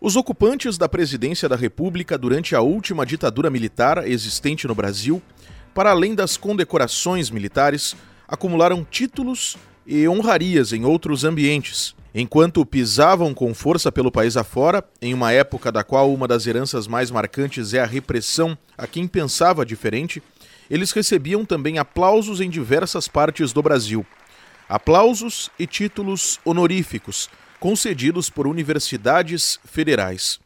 Os ocupantes da presidência da República durante a última ditadura militar existente no Brasil, para além das condecorações militares, acumularam títulos e honrarias em outros ambientes. Enquanto pisavam com força pelo país afora, em uma época da qual uma das heranças mais marcantes é a repressão a quem pensava diferente, eles recebiam também aplausos em diversas partes do Brasil. Aplausos e títulos honoríficos, concedidos por universidades federais.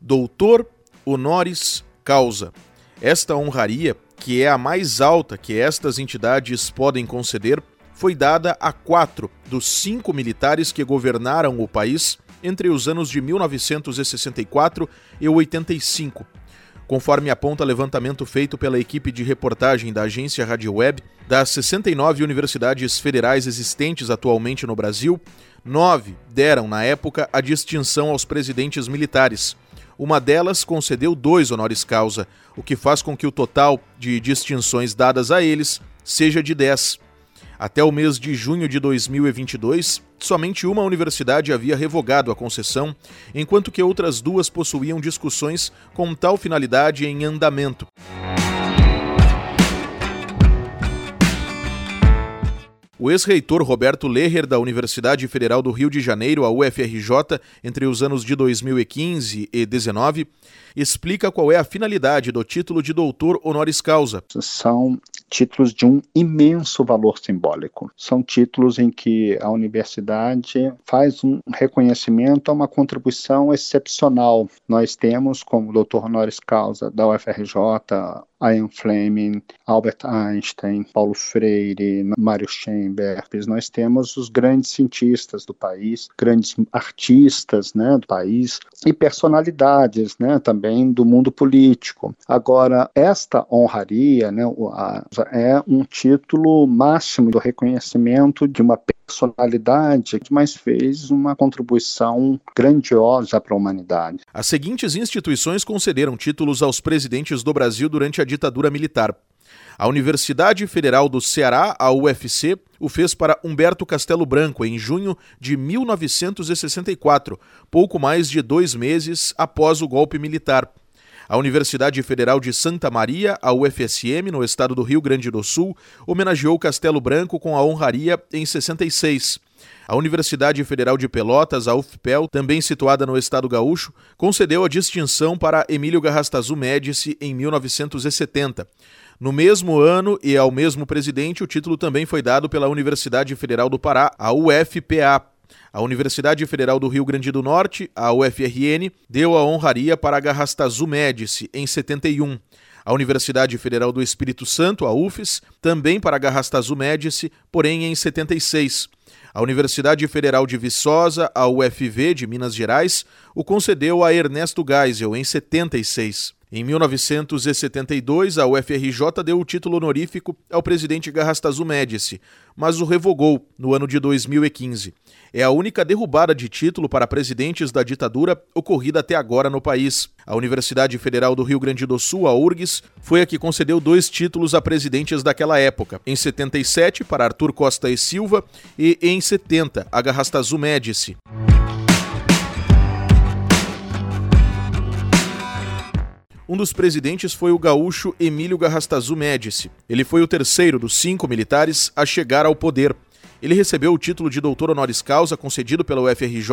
Doutor honoris causa. Esta honraria, que é a mais alta que estas entidades podem conceder, foi dada a quatro dos cinco militares que governaram o país entre os anos de 1964 e 85. Conforme aponta levantamento feito pela equipe de reportagem da agência Rádio Web, das 69 universidades federais existentes atualmente no Brasil, nove deram, na época, a distinção aos presidentes militares. Uma delas concedeu dois honoris causa, o que faz com que o total de distinções dadas a eles seja de 10. Até o mês de junho de 2022, somente uma universidade havia revogado a concessão, enquanto que outras duas possuíam discussões com tal finalidade em andamento. O ex-reitor Roberto Leher, da Universidade Federal do Rio de Janeiro, a UFRJ, entre os anos de 2015 e 2019, explica qual é a finalidade do título de doutor honoris causa. São títulos de um imenso valor simbólico. São títulos em que a universidade faz um reconhecimento a uma contribuição excepcional. Nós temos como doutor honoris causa da UFRJ Ian Fleming, Albert Einstein, Paulo Freire, Mário Schoenberg. Nós temos os grandes cientistas do país, grandes artistas né, do país e personalidades né, também do mundo político. Agora, esta honraria né, é um título máximo do reconhecimento de uma personalidade que mais fez uma contribuição grandiosa para a humanidade. As seguintes instituições concederam títulos aos presidentes do Brasil durante a ditadura militar. A Universidade Federal do Ceará, a UFC, o fez para Humberto Castelo Branco em junho de 1964, pouco mais de dois meses após o golpe militar. A Universidade Federal de Santa Maria, a UFSM, no estado do Rio Grande do Sul, homenageou Castelo Branco com a honraria em 66. A Universidade Federal de Pelotas, a UFPEL, também situada no estado gaúcho, concedeu a distinção para Emílio Garrastazu Médici em 1970. No mesmo ano e ao mesmo presidente, o título também foi dado pela Universidade Federal do Pará, a UFPA. A Universidade Federal do Rio Grande do Norte, a UFRN, deu a honraria para Garrastazu Médici em 71. A Universidade Federal do Espírito Santo, a UFES, também para Garrastazu Médici, porém em 76. A Universidade Federal de Viçosa, a UFV de Minas Gerais, o concedeu a Ernesto Geisel em 76. Em 1972, a UFRJ deu o título honorífico ao presidente Garrastazu Médici, mas o revogou no ano de 2015. É a única derrubada de título para presidentes da ditadura ocorrida até agora no país. A Universidade Federal do Rio Grande do Sul, a URGS, foi a que concedeu dois títulos a presidentes daquela época, em 77 para Arthur Costa e Silva e em 70 a Garrastazu Médici. Um dos presidentes foi o gaúcho Emílio Garrastazu Médici. Ele foi o terceiro dos cinco militares a chegar ao poder. Ele recebeu o título de doutor honoris causa concedido pela UFRJ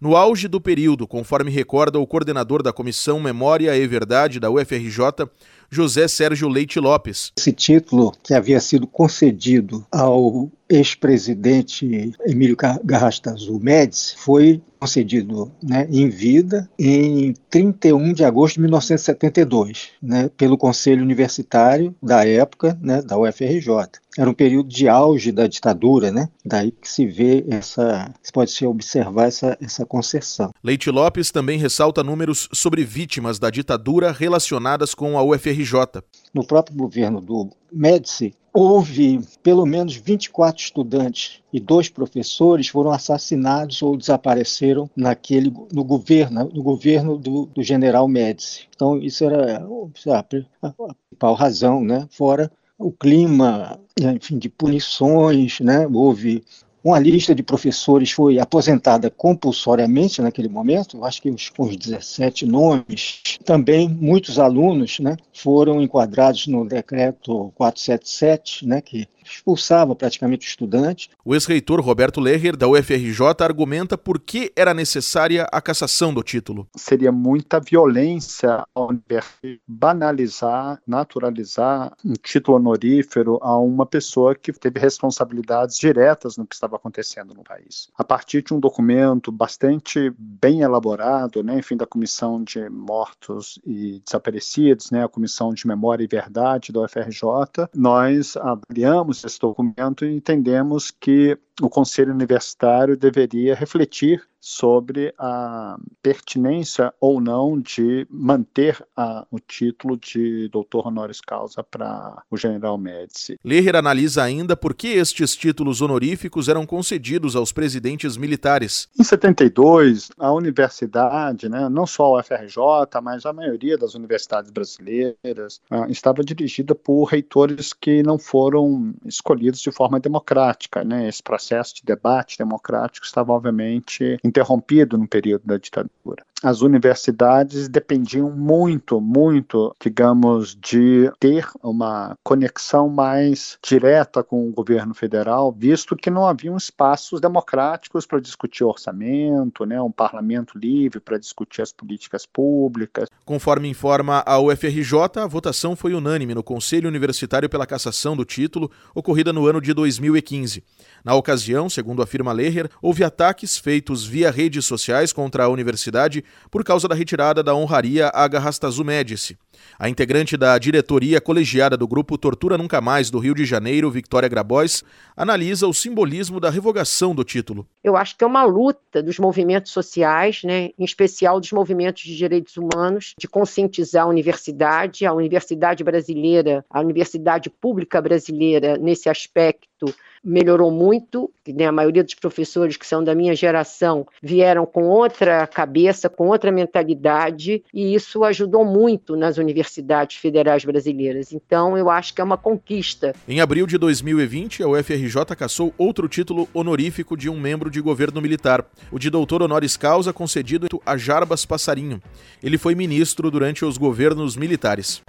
no auge do período, conforme recorda o coordenador da Comissão Memória e Verdade da UFRJ, José Sérgio Leite Lopes. Esse título, que havia sido concedido ao ex-presidente Emílio Garrastazu Médici, foi concedido né, em vida em 31 de agosto de 1972, né, pelo Conselho Universitário da época, né, da UFRJ. Era um período de auge da ditadura, né? Daí que se vê essa, se pode se observar essa, essa essa concessão. Leite Lopes também ressalta números sobre vítimas da ditadura relacionadas com a UFRJ. No próprio governo do Médici, houve pelo menos 24 estudantes e dois professores foram assassinados ou desapareceram naquele no governo no governo do, do general Médici. Então isso era a, principal razão, né? Fora o clima, enfim, de punições, né? Houve uma lista de professores foi aposentada compulsoriamente naquele momento, acho que uns, uns 17 nomes. Também muitos alunos né, foram enquadrados no decreto 477, né, que expulsava praticamente o estudante. O ex-reitor Roberto Leher, da UFRJ, argumenta por que era necessária a cassação do título. Seria muita violência ao banalizar, naturalizar um título honorífero a uma pessoa que teve responsabilidades diretas no que estava acontecendo no país. A partir de um documento bastante bem elaborado, né, enfim, da Comissão de Mortos e Desaparecidos, né, a Comissão de Memória e Verdade da UFRJ, nós avaliamos esse documento e entendemos que o Conselho Universitário deveria refletir sobre a pertinência ou não de manter a, o título de doutor honoris causa para o general Médici. Leher analisa ainda por que estes títulos honoríficos eram concedidos aos presidentes militares. Em 72, a universidade, né, não só a UFRJ, mas a maioria das universidades brasileiras, uh, estava dirigida por reitores que não foram escolhidos de forma democrática. Né? Esse processo de debate democrático estava, obviamente, interrompido no período da ditadura as universidades dependiam muito, muito, digamos, de ter uma conexão mais direta com o governo federal, visto que não haviam espaços democráticos para discutir orçamento, né, um parlamento livre para discutir as políticas públicas. Conforme informa a UFRJ, a votação foi unânime no Conselho Universitário pela cassação do título, ocorrida no ano de 2015. Na ocasião, segundo afirma Leher, houve ataques feitos via redes sociais contra a universidade por causa da retirada da honraria a Garrastazu Médici. A integrante da diretoria colegiada do grupo Tortura Nunca Mais do Rio de Janeiro, Victoria Grabois, analisa o simbolismo da revogação do título. Eu acho que é uma luta dos movimentos sociais, né, em especial dos movimentos de direitos humanos, de conscientizar a universidade, a universidade brasileira, a universidade pública brasileira nesse aspecto melhorou muito, né? a maioria dos professores que são da minha geração vieram com outra cabeça, com outra mentalidade, e isso ajudou muito nas universidades federais brasileiras. Então, eu acho que é uma conquista. Em abril de 2020, a UFRJ caçou outro título honorífico de um membro de governo militar, o de doutor honoris causa concedido a Jarbas Passarinho. Ele foi ministro durante os governos militares.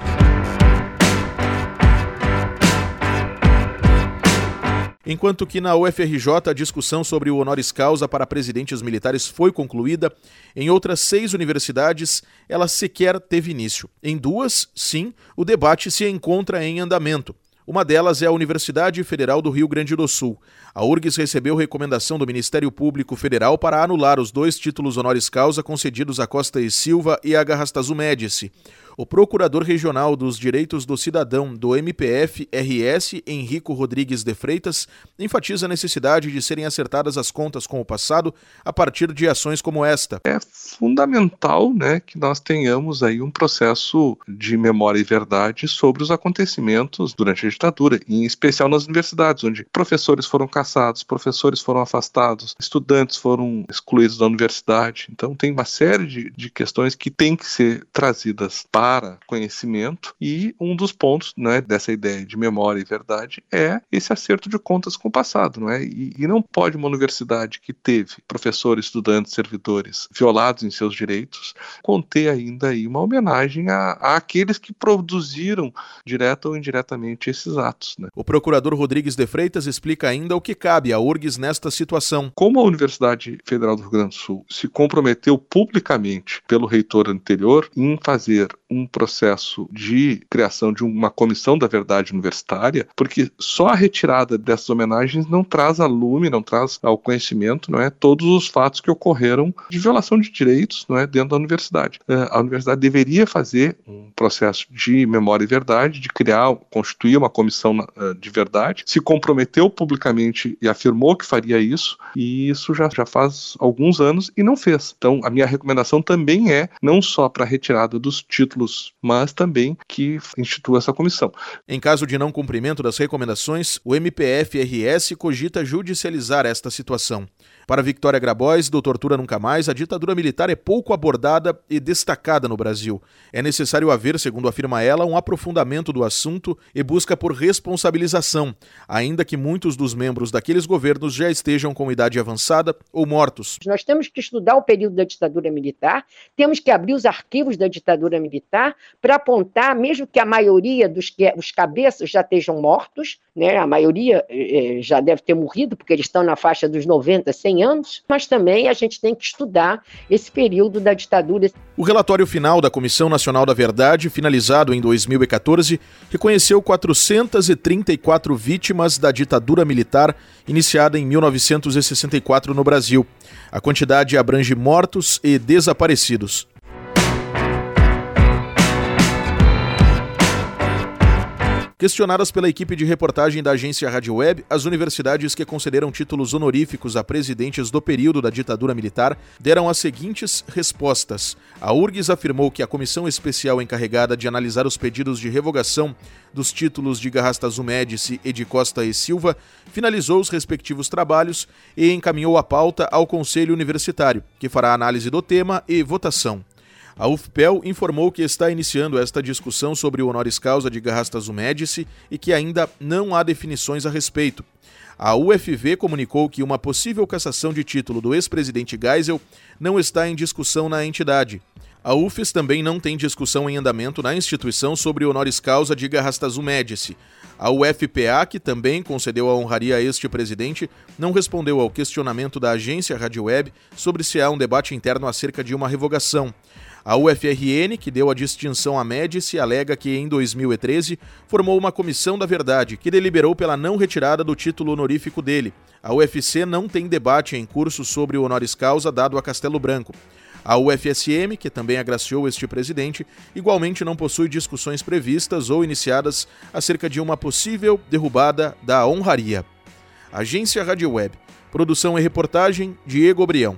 Enquanto que na UFRJ a discussão sobre o honoris causa para presidentes militares foi concluída, em outras seis universidades ela sequer teve início. Em duas, sim, o debate se encontra em andamento. Uma delas é a Universidade Federal do Rio Grande do Sul. A URGS recebeu recomendação do Ministério Público Federal para anular os dois títulos honoris causa concedidos a Costa e Silva e a Garrastazu Médici. O procurador regional dos direitos do cidadão do MPF-RS, Henrico Rodrigues de Freitas, enfatiza a necessidade de serem acertadas as contas com o passado a partir de ações como esta. É fundamental né, que nós tenhamos aí um processo de memória e verdade sobre os acontecimentos durante a ditadura, em especial nas universidades, onde professores foram caçados, professores foram afastados, estudantes foram excluídos da universidade. Então tem uma série de, de questões que têm que ser trazidas para para conhecimento e um dos pontos né, dessa ideia de memória e verdade é esse acerto de contas com o passado, não é? E, e não pode uma universidade que teve professores, estudantes, servidores violados em seus direitos conter ainda aí uma homenagem a, a aqueles que produziram direta ou indiretamente esses atos. Né? O procurador Rodrigues de Freitas explica ainda o que cabe à URGS nesta situação. Como a Universidade Federal do Rio Grande do Sul se comprometeu publicamente pelo reitor anterior em fazer um processo de criação de uma comissão da verdade universitária, porque só a retirada dessas homenagens não traz a lume, não traz ao conhecimento, não é, todos os fatos que ocorreram de violação de direitos, não é, dentro da universidade. É, a universidade deveria fazer um processo de memória e verdade, de criar, constituir uma comissão é, de verdade, se comprometeu publicamente e afirmou que faria isso, e isso já, já faz alguns anos e não fez. Então, a minha recomendação também é não só para a retirada dos títulos, mas também que institua essa comissão. Em caso de não cumprimento das recomendações, o MPF-RS cogita judicializar esta situação. Para Victoria Grabois, do Tortura Nunca Mais, a ditadura militar é pouco abordada e destacada no Brasil. É necessário haver, segundo afirma ela, um aprofundamento do assunto e busca por responsabilização, ainda que muitos dos membros daqueles governos já estejam com idade avançada ou mortos. Nós temos que estudar o período da ditadura militar, temos que abrir os arquivos da ditadura militar para apontar, mesmo que a maioria dos que, os cabeças já estejam mortos, né, a maioria eh, já deve ter morrido, porque eles estão na faixa dos 90, 100 100 anos, mas também a gente tem que estudar esse período da ditadura. O relatório final da Comissão Nacional da Verdade, finalizado em 2014, reconheceu 434 vítimas da ditadura militar iniciada em 1964 no Brasil. A quantidade abrange mortos e desaparecidos. Questionadas pela equipe de reportagem da agência Rádio Web, as universidades que concederam títulos honoríficos a presidentes do período da ditadura militar deram as seguintes respostas. A URGS afirmou que a comissão especial encarregada de analisar os pedidos de revogação dos títulos de Garrastazu Médici e de Costa e Silva finalizou os respectivos trabalhos e encaminhou a pauta ao Conselho Universitário, que fará análise do tema e votação. A UFPEL informou que está iniciando esta discussão sobre o honoris causa de Garrastazu Médici e que ainda não há definições a respeito. A UFV comunicou que uma possível cassação de título do ex-presidente Geisel não está em discussão na entidade. A UFES também não tem discussão em andamento na instituição sobre honoris causa de Garrastazu Médici. A UFPA, que também concedeu a honraria a este presidente, não respondeu ao questionamento da agência Rádio Web sobre se há um debate interno acerca de uma revogação. A UFRN, que deu a distinção à Médici, alega que em 2013 formou uma comissão da verdade que deliberou pela não retirada do título honorífico dele. A UFC não tem debate em curso sobre o honoris causa dado a Castelo Branco. A UFSM, que também agraciou este presidente, igualmente não possui discussões previstas ou iniciadas acerca de uma possível derrubada da honraria. Agência Rádio Web. Produção e reportagem Diego Brião.